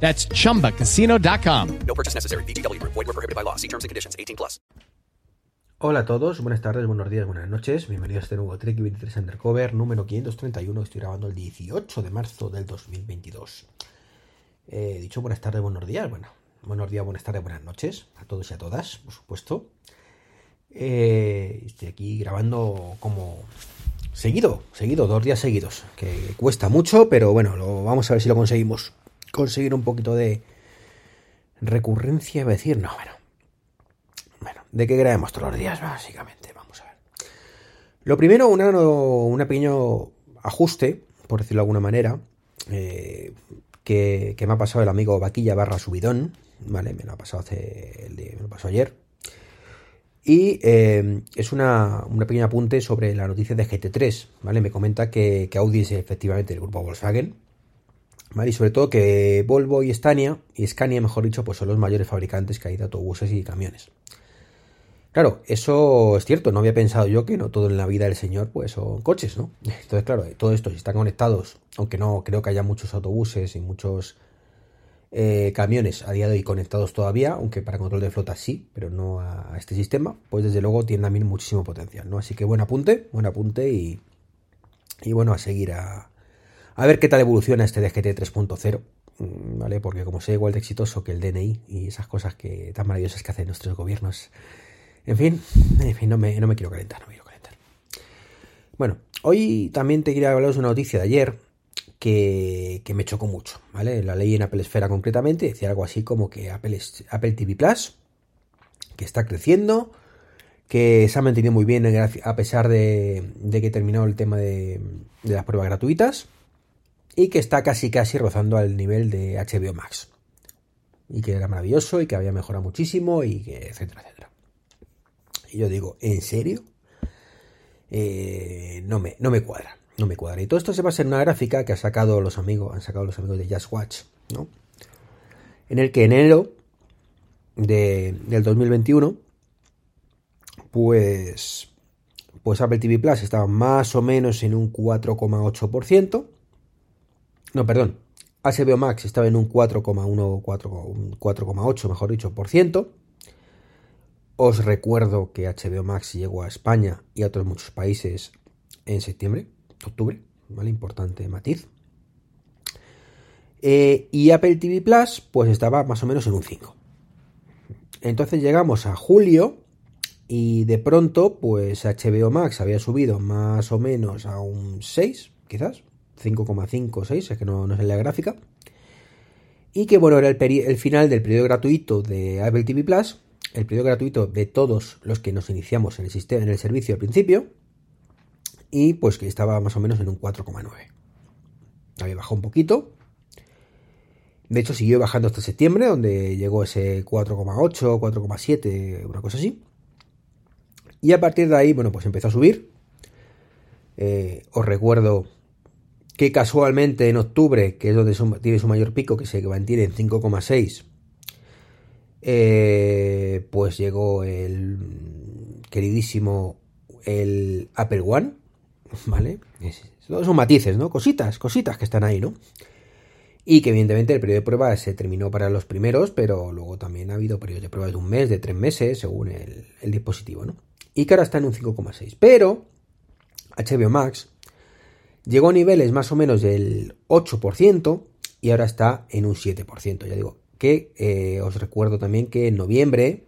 That's chumbacasino.com. No purchase necessary. BGW. Void were prohibited by law. See terms and conditions. 18 plus. Hola a todos, buenas tardes, buenos días, buenas noches. Bienvenidos a este nuevo Trek 23 Undercover número 531. Estoy grabando el 18 de marzo del 2022. Eh, dicho buenas tardes, buenos días. Bueno, buenos días, buenas tardes, buenas noches a todos y a todas, por supuesto. Eh, estoy aquí grabando como seguido, seguido, dos días seguidos. Que cuesta mucho, pero bueno, lo, vamos a ver si lo conseguimos. Conseguir un poquito de recurrencia, iba a decir, no, bueno. Bueno, ¿de qué grabamos todos los días? Básicamente, vamos a ver. Lo primero, una, un pequeño ajuste, por decirlo de alguna manera, eh, que, me ha pasado el amigo Vaquilla barra subidón, ¿vale? Me lo ha pasado hace, el me lo pasó ayer. Y eh, es una, una pequeño apunte sobre la noticia de GT3, ¿vale? Me comenta que, que Audi es efectivamente el grupo Volkswagen, Y sobre todo que Volvo y Scania, y Scania mejor dicho, pues son los mayores fabricantes que hay de autobuses y camiones. Claro, eso es cierto, no había pensado yo que no todo en la vida del señor pues son coches, ¿no? Entonces, claro, todo esto si están conectados, aunque no creo que haya muchos autobuses y muchos eh, camiones a día de hoy conectados todavía, aunque para control de flota sí, pero no a, a este sistema, pues desde luego tiene también muchísimo potencial, ¿no? Así que buen apunte, buen apunte y, y bueno, a seguir a, a ver qué tal evoluciona este DGT 3.0, ¿vale? Porque como sé igual de exitoso que el DNI y esas cosas que tan maravillosas que hacen nuestros gobiernos. En fin, en fin, no me, no me quiero calentar, no me quiero calentar. Bueno, hoy también te quería hablaros de una noticia de ayer que, que, me chocó mucho, ¿vale? La ley en Apple Esfera concretamente decía algo así como que Apple, Apple TV Plus, que está creciendo, que se ha mantenido muy bien a pesar de, de que terminó el tema de las pruebas gratuitas y que está casi casi rozando al nivel de HBO Max. Y que era maravilloso y que había mejorado muchísimo y que etcétera, etcétera. Y yo digo, ¿en serio? Eh, no, me, no me cuadra, no me cuadra. Y todo esto se basa en una gráfica que ha sacado los amigos, han sacado los amigos de Just Watch, ¿no? En el que en enero de, del 2021, pues, pues Apple TV Plus estaba más o menos en un 4,8%. No, perdón. HBO Max estaba en un 4,1, 4,8, mejor dicho, por ciento. Os recuerdo que HBO Max llegó a España y a otros muchos países en septiembre, octubre, ¿vale? Importante matiz. Eh, y Apple TV Plus, pues estaba más o menos en un 5. Entonces llegamos a julio y de pronto, pues HBO Max había subido más o menos a un 6, quizás, 5,5 6, es que no, no en la gráfica. Y que bueno, era el, el, final del periodo gratuito de Apple TV Plus, el periodo gratuito de todos los que nos iniciamos en el, sistema, en el servicio al principio, y pues que estaba más o menos en un 4,9. Había bajado un poquito. De hecho, siguió bajando hasta septiembre, donde llegó ese 4,8, 4,7, una cosa así. Y a partir de ahí, bueno, pues empezó a subir. Eh, os recuerdo que casualmente en octubre, que es donde tiene su mayor pico, que se mantiene en 5,6, eh, pues llegó el queridísimo el Apple One, ¿vale? Todos son matices, ¿no? Cositas, cositas que están ahí, ¿no? Y que evidentemente el periodo de prueba se terminó para los primeros, pero luego también ha habido periodos de prueba de un mes, de tres meses, según el, el dispositivo, ¿no? Y que ahora está en un 5,6. Pero HBO Max Llegó a niveles más o menos del 8% y ahora está en un 7%. Ya digo que eh, os recuerdo también que en noviembre,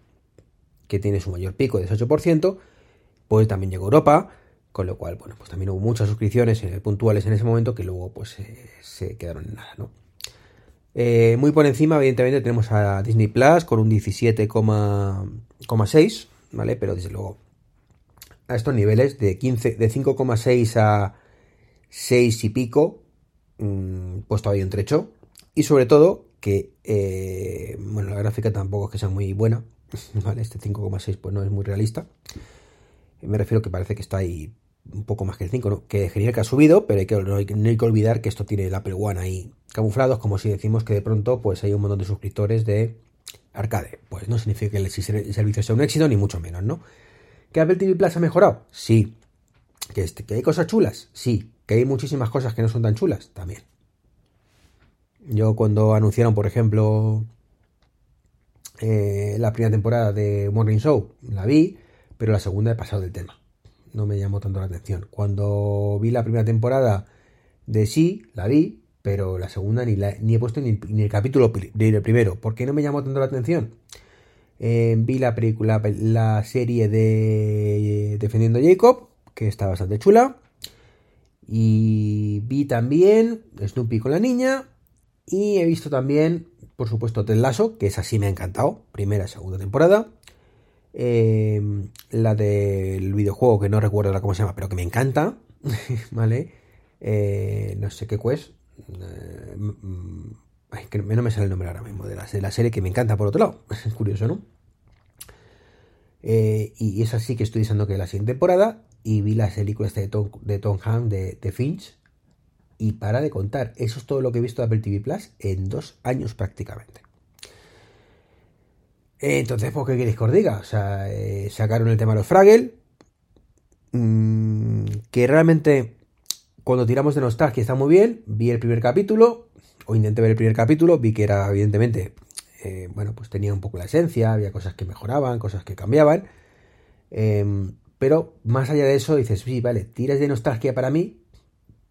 que tiene su mayor pico de 8%, pues también llegó Europa, con lo cual, bueno, pues también hubo muchas suscripciones eh, puntuales en ese momento que luego pues eh, se quedaron en nada, ¿no? Muy por encima, evidentemente, tenemos a Disney Plus con un 17,6, ¿vale? Pero desde luego, a estos niveles de 15, de 5,6 a 6 y pico, mmm, pues todavía un trecho. Y sobre todo que, eh, bueno, la gráfica tampoco es que sea muy buena, ¿vale? Este 5,6 pues no es muy realista. Me refiero que parece que está ahí un poco más que el 5, ¿no? que genial que ha subido, pero hay que, no, hay, que olvidar que esto tiene el Apple One ahí camuflados, como si decimos que de pronto pues hay un montón de suscriptores de arcade. Pues no significa que el servicio sea un éxito, ni mucho menos, ¿no? ¿Que Apple TV Plus ha mejorado? Sí. ¿Que, este, ¿Que hay cosas chulas? Sí. ¿Que hay muchísimas cosas que no son tan chulas? También. Yo cuando anunciaron, por ejemplo, eh, la primera temporada de Morning Show, la vi, pero la segunda he pasado del tema. No me llamó tanto la atención. Cuando vi la primera temporada de Sí, la vi, pero la segunda ni, ni he puesto ni, el capítulo del primero. ¿Por qué no me llamó tanto la atención? Eh, vi la película, la serie de Defendiendo a Jacob, que está bastante chula. Y vi también Snoopy con la niña. Y he visto también, por supuesto, Ted Lasso, que es así me ha encantado. Primera segunda temporada. Eh, la del videojuego, que no recuerdo cómo se llama, pero que me encanta. ¿Vale? Eh, no sé qué pues. que no me sale el nombre ahora mismo de la, de la serie que me encanta por otro lado. Es curioso, ¿no? y es así que estoy diciendo que la siguiente temporada y vi las películas de Tom, de Hanks, de, Finch, y para de contar. Eso es todo lo que he visto de Apple TV Plus en dos años prácticamente. Entonces, ¿por pues, qué queréis que os diga? O sea, eh, sacaron el tema de los Fraggle, mm, que realmente cuando tiramos de nostalgia está muy bien. Vi el primer capítulo, o intenté ver el primer capítulo, vi que era evidentemente, eh, bueno, pues tenía un poco la esencia, había cosas que mejoraban, cosas que cambiaban. Em, pero más allá de eso, dices, sí, vale, tiras de nostalgia para mí,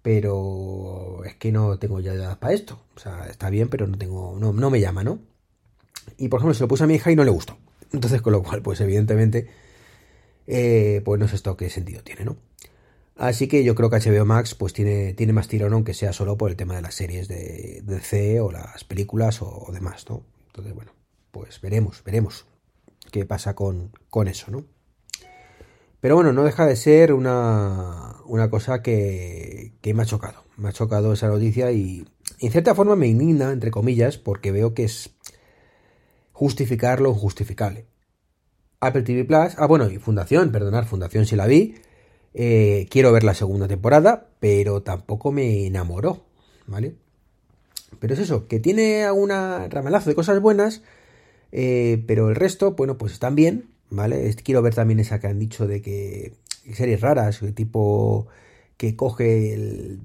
pero es que no tengo ya edad para esto. O sea, está bien, pero no tengo, no, no me llama, ¿no? Y por ejemplo, se lo puse a mi hija y no le gustó. Entonces, con lo cual, pues evidentemente, eh, pues no sé esto qué sentido tiene, ¿no? Así que yo creo que HBO Max pues tiene, tiene más tirón, aunque sea solo por el tema de las series de, C o las películas o, demás, ¿no? Entonces, bueno, pues veremos, veremos qué pasa con, con eso, ¿no? Pero bueno, no deja de ser una, una cosa que, que, me ha chocado. Me ha chocado esa noticia y en cierta forma me indigna, entre comillas, porque veo que es justificar lo injustificable. Apple TV Plus, ah bueno, y Fundación, perdonar, Fundación si la vi. Eh, quiero ver la segunda temporada, pero tampoco me enamoró, ¿vale? Pero es eso, que tiene alguna ramalazo de cosas buenas, eh, pero el resto, bueno, pues están bien, ¿vale? Quiero ver también esa que han dicho de que series raras, tipo que coge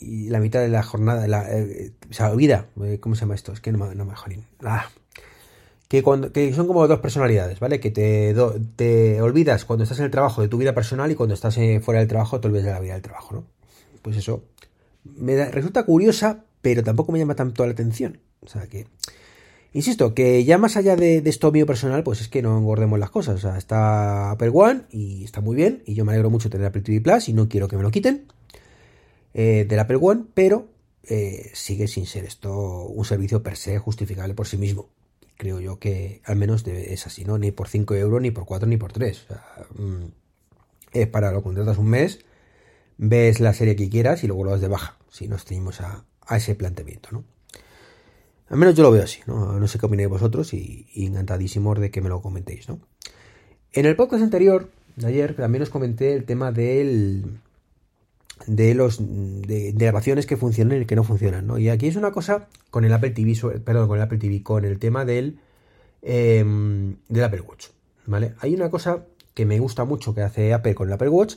la mitad de la jornada, la, eh, se olvida, eh, ¿cómo se llama esto? Es que no, me no Ah, que, cuando, que son como dos personalidades, ¿vale? Que te, te olvidas cuando estás en el trabajo de tu vida personal y cuando estás eh, fuera del trabajo te olvidas de la vida del trabajo, ¿no? Pues eso me resulta curiosa, pero tampoco me llama tanto la atención. O sea que Insisto, que ya más allá de, esto mío personal, pues es que no engordemos las cosas. O sea, está Apple One y está muy bien. Y yo me alegro mucho de tener Apple TV Plus y no quiero que me lo quiten eh, del Apple One, pero eh, sigue sin ser esto un servicio per se justificable por sí mismo. Creo yo que al menos es así, ¿no? Ni por 5 euros, ni por 4, ni por 3. O sea, mm, es para lo contratas un mes, ves la serie que quieras y luego lo das de baja. Si nos tenemos a, a ese planteamiento, ¿no? Al menos yo lo veo así, ¿no? No sé qué opináis vosotros y, encantadísimos de que me lo comentéis, ¿no? En el podcast anterior, de ayer, también os comenté el tema del de los de, grabaciones que funcionan y que no funcionan, ¿no? Y aquí es una cosa con el Apple TV, perdón, con el Apple TV, con el tema del em, del Apple Watch, ¿vale? Hay una cosa que me gusta mucho que hace Apple con el Apple Watch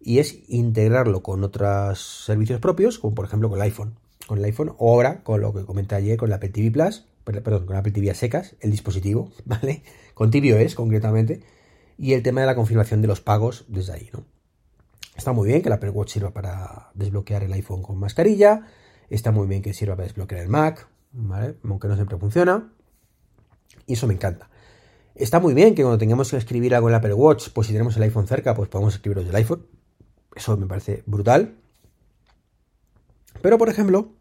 y es integrarlo con otros servicios propios, como por ejemplo con el iPhone con el iPhone, o ahora con lo que comenté ayer con la Apple TV Plus, perdón, con la Apple TV a secas, el dispositivo, ¿vale? Con tvOS concretamente, y el tema de la confirmación de los pagos desde ahí, ¿no? Está muy bien que la Apple Watch sirva para desbloquear el iPhone con mascarilla, está muy bien que sirva para desbloquear el Mac, ¿vale? Aunque no siempre funciona, y eso me encanta. Está muy bien que cuando tengamos que escribir algo en la Apple Watch, pues si tenemos el iPhone cerca, pues podemos escribirlo desde el iPhone. Eso me parece brutal. Pero, por ejemplo,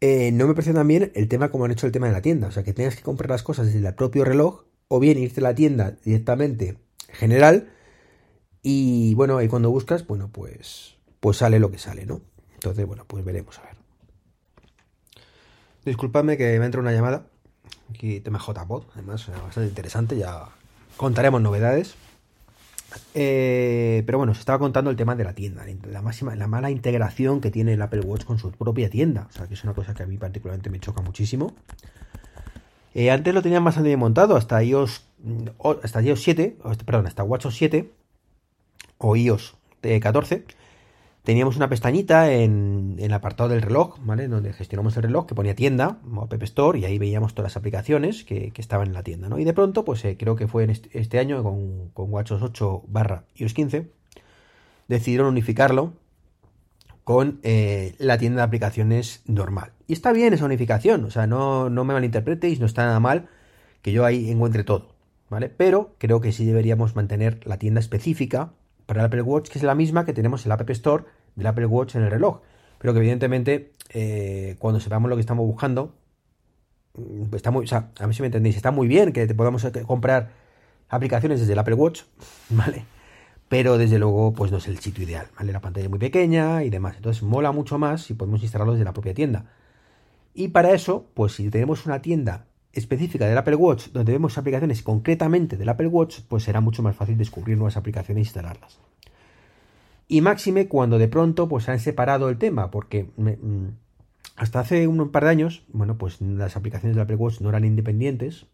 eh, no me parece también el tema como han hecho el tema de la tienda. O sea, que tengas que comprar las cosas desde el propio reloj o bien irte a la tienda directamente general y bueno, y cuando buscas, bueno, pues, pues sale lo que sale, ¿no? Entonces, bueno, pues veremos a ver. Disculpadme que me entra una llamada, Aquí tema JPod, además, bastante interesante, ya contaremos novedades. Eh, pero bueno, se estaba contando el tema de la tienda, la máxima, la mala integración que tiene el Apple Watch con su propia tienda. O sea, que es una cosa que a mí particularmente me choca muchísimo. Eh, antes lo tenían bastante bien montado, hasta iOS, mm, hasta iOS 7, perdón, hasta WatchOS 7 o iOS 14 teníamos una pestañita en, el apartado del reloj, ¿vale? Donde gestionamos el reloj que ponía tienda o App Store y ahí veíamos todas las aplicaciones que, estaban en la tienda, ¿no? Y de pronto, pues eh, creo que fue en este, año con, WatchOS 8 barra iOS 15, decidieron unificarlo con eh, la tienda de aplicaciones normal. Y está bien esa unificación, o sea, no, no me malinterpretéis, no está nada mal que yo ahí encuentre todo, ¿vale? Pero creo que sí deberíamos mantener la tienda específica para el Apple Watch, que es la misma que tenemos en la App Store del Apple Watch en el reloj. Pero que evidentemente, eh, cuando sepamos lo que estamos buscando, mm, está muy, o sea, a ver si me entendéis, está muy bien que te podamos eh, comprar aplicaciones desde el Apple Watch, ¿vale? Pero desde luego, pues no es el sitio ideal, ¿vale? La pantalla es muy pequeña y demás. Entonces mola mucho más si podemos instalarlo desde la propia tienda. Y para eso, pues si tenemos una tienda específica del Apple Watch, donde vemos aplicaciones concretamente del Apple Watch, pues será mucho más fácil descubrir nuevas aplicaciones e instalarlas. Y máxime cuando de pronto pues han separado el tema, porque mm, hasta hace un par de años, bueno, pues las aplicaciones del Apple Watch no eran independientes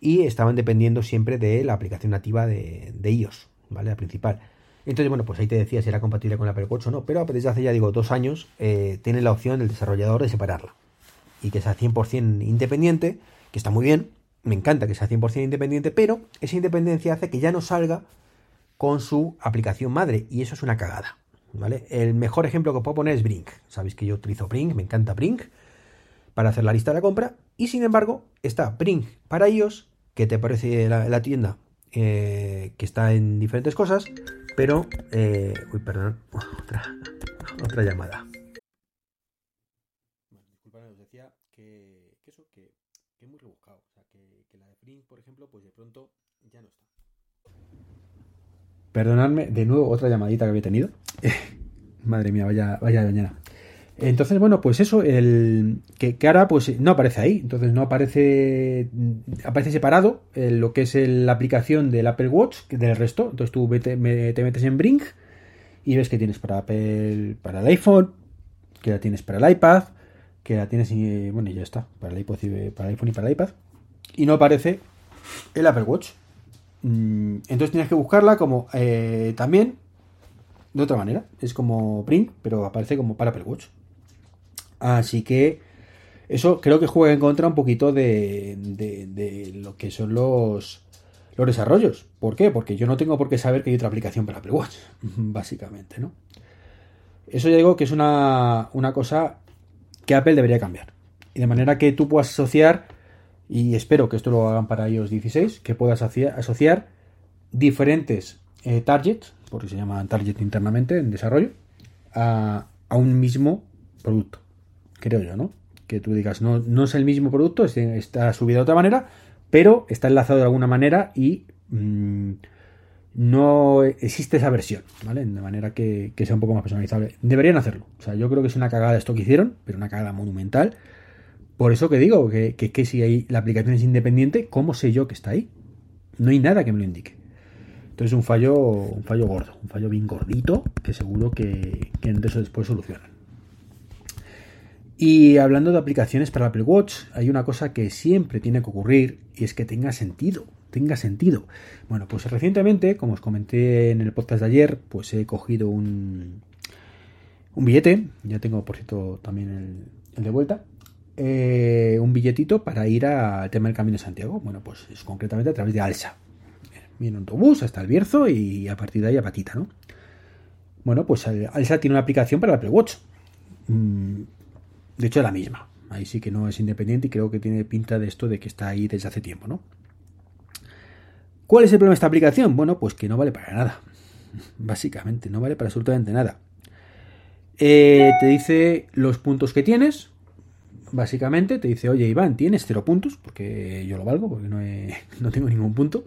y estaban dependiendo siempre de la aplicación nativa de, iOS, ¿vale? La principal. Entonces, bueno, pues ahí te decía si era compatible con el Apple Watch o no, pero desde hace ya digo dos años eh, tiene la opción del desarrollador de separarla y que sea 100% independiente, que está muy bien, me encanta que sea 100% independiente, pero esa independencia hace que ya no salga con su aplicación madre y eso es una cagada, ¿vale? El mejor ejemplo que puedo poner es Brink. Sabéis que yo utilizo Brink, me encanta Brink para hacer la lista de la compra y sin embargo está Brink para iOS que te aparece la, tienda eh, que está en diferentes cosas, pero... Eh, uy, perdón, otra llamada. Perdonadme, de nuevo otra llamadita que había tenido. Madre mía, vaya, vaya mañana. Entonces, bueno, pues eso, el que, ahora pues no aparece ahí. Entonces no aparece. Aparece separado lo que es la aplicación del Apple Watch del resto. Entonces tú te metes en Brink y ves que tienes para Apple, para el iPhone, que la tienes para el iPad, que la tienes, bueno, y ya está, para el, iPod para el iPhone y para el iPad. Y no aparece el Apple Watch. Mm, entonces tienes que buscarla como eh, también de otra manera. Es como print, pero aparece como para Apple Watch. Así que eso creo que juega en contra un poquito de, de, lo que son los, los desarrollos. ¿Por qué? Porque yo no tengo por qué saber que hay otra aplicación para Apple Watch, básicamente, ¿no? Eso ya digo que es una, una cosa que Apple debería cambiar. Y de manera que tú puedas asociar y espero que esto lo hagan para iOS 16, que puedas asociar diferentes eh, targets, porque se llaman target internamente en desarrollo, a, un mismo producto. Creo yo, ¿no? Que tú digas, no, no es el mismo producto, está subido de otra manera, pero está enlazado de alguna manera y mm, no existe esa versión, ¿vale? De manera que, que, sea un poco más personalizable. Deberían hacerlo. O sea, yo creo que es una cagada esto que hicieron, pero una cagada monumental. Por eso que digo que, que, si hay, la aplicación es independiente, ¿cómo sé yo que está ahí? No hay nada que me lo indique. Entonces un fallo, un fallo gordo, un fallo bien gordito, que seguro que, que eso después solucionan. Y hablando de aplicaciones para Apple Watch, hay una cosa que siempre tiene que ocurrir y es que tenga sentido, tenga sentido. Bueno, pues recientemente, como os comenté en el podcast de ayer, pues he cogido un, un billete, ya tengo por cierto también el de vuelta, eh, un billetito para ir al tema del Camino de Santiago. Bueno, pues es concretamente a través de Alsa. Viene un autobús hasta el Bierzo y a partir de ahí a Patita, ¿no? Bueno, pues Alsa tiene una aplicación para el Apple Watch. Mm, de hecho, es la misma. Ahí sí que no es independiente y creo que tiene pinta de esto de que está ahí desde hace tiempo, ¿no? ¿Cuál es el problema de esta aplicación? Bueno, pues que no vale para nada. Básicamente, no vale para absolutamente nada. Eh, te dice los puntos que tienes, básicamente te dice, oye Iván, tienes cero puntos, porque yo lo valgo, porque no, no tengo ningún punto.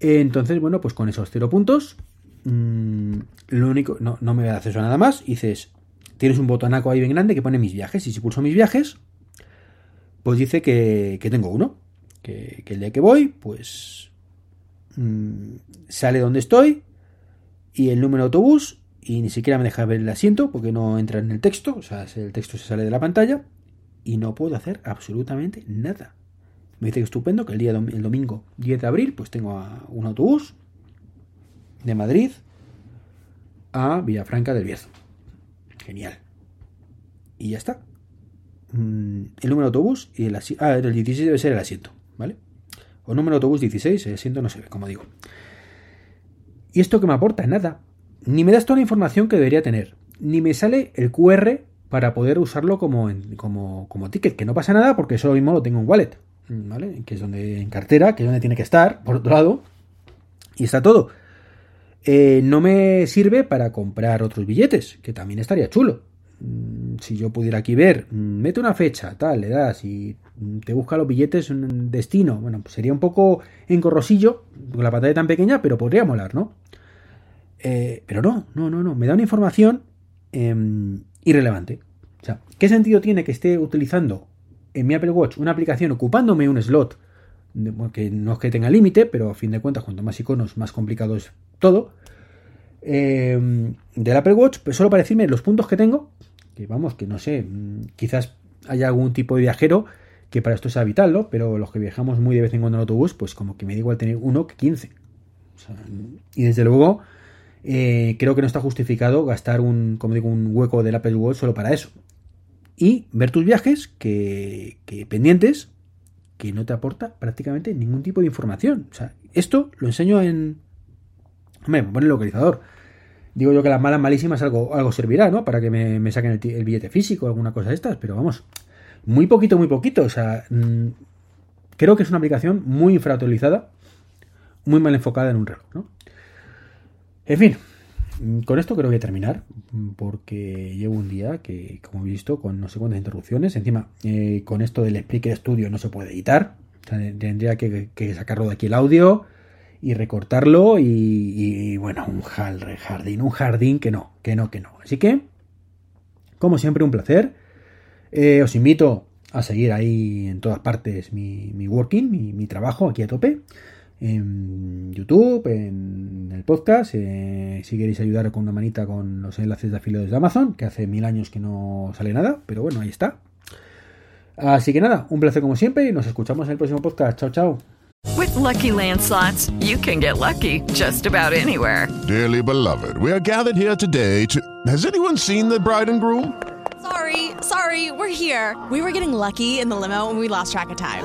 Entonces, bueno, pues con esos cero puntos, mm, lo único, no, no me da acceso a nada más, dices, tienes un botonaco ahí bien grande que pone mis viajes, y si pulso mis viajes, pues dice que, que tengo uno. Que, el día que voy, pues mm, sale donde estoy y el número de autobús y ni siquiera me deja ver el asiento porque no entra en el texto, o sea, el texto se sale de la pantalla y no puedo hacer absolutamente nada. Me dice que estupendo que el día el domingo 10 de abril pues tengo un autobús de Madrid a Villafranca del Bierzo. Genial. Y ya está. Mm, el número de autobús y el asiento. Ah, el 16 debe ser el asiento, ¿vale? O número de autobús 16, el asiento no se ve, como digo. ¿Y esto que me aporta? Nada. Ni me das toda la información que debería tener. Ni me sale el QR para poder usarlo como, como, como ticket. Que no pasa nada porque eso mismo lo tengo en wallet. ¿Vale? Que es donde en cartera, que es donde tiene que estar, por otro lado. Y está todo. Eh, no me sirve para comprar otros billetes, que también estaría chulo. Mm, si yo pudiera aquí ver, mm, mete una fecha, tal, le das y te busca los billetes un destino. Bueno, pues sería un poco encorrosillo, con la pantalla tan pequeña, pero podría molar, ¿no? Eh, pero no, no, no, no. Me da una información em, irrelevante. O sea, ¿qué sentido tiene que esté utilizando en mi Apple Watch una aplicación ocupándome un slot? que no es que tenga límite, pero a fin de cuentas, cuanto más iconos, más complicado es todo. Eh, del Apple Watch, pues solo para decirme los puntos que tengo, que vamos, que no sé, mm, quizás haya algún tipo de viajero que para esto sea vital, ¿no? Pero los que viajamos muy de vez en cuando en autobús, pues como que me da igual tener uno que 15. y desde luego, eh, creo que no está justificado gastar un, como digo, un hueco del Apple Watch solo para eso. Y ver tus viajes que, que pendientes que no te aporta prácticamente ningún tipo de información. O sea, esto lo enseño en... Hombre, me pone el localizador. Digo yo que las malas malísimas algo, algo servirá, ¿no? Para que me, saquen el, billete físico alguna cosa de estas, pero vamos, muy poquito, muy poquito. O sea, mm, creo que es una aplicación muy infrautilizada, muy mal enfocada en un reloj, ¿no? En fin, Mm, con esto creo que voy a terminar, mm, porque llevo un día que, como he visto, con no sé cuántas interrupciones. Encima, eh, con esto del Spreaker Studio no se puede editar. tendría que, sacarlo de aquí el audio y recortarlo. Y, bueno, un jardín, un jardín que no, que no, que no. Así que, como siempre, un placer. Eh, os invito a seguir ahí en todas partes mi, working, mi, mi trabajo aquí a tope en YouTube, en el podcast. Eh, si queréis ayudar con una manita con los enlaces de afiliados de Amazon, que hace mil años que no sale nada, pero bueno, ahí está. Así que nada, un placer como siempre y nos escuchamos en el próximo podcast. Chao, chao. With lucky landslots, you can get lucky just about anywhere. Dearly beloved, we are gathered here today to. Has anyone seen the bride and groom? Sorry, sorry, we're here. We were getting lucky in the limo and we lost track of time.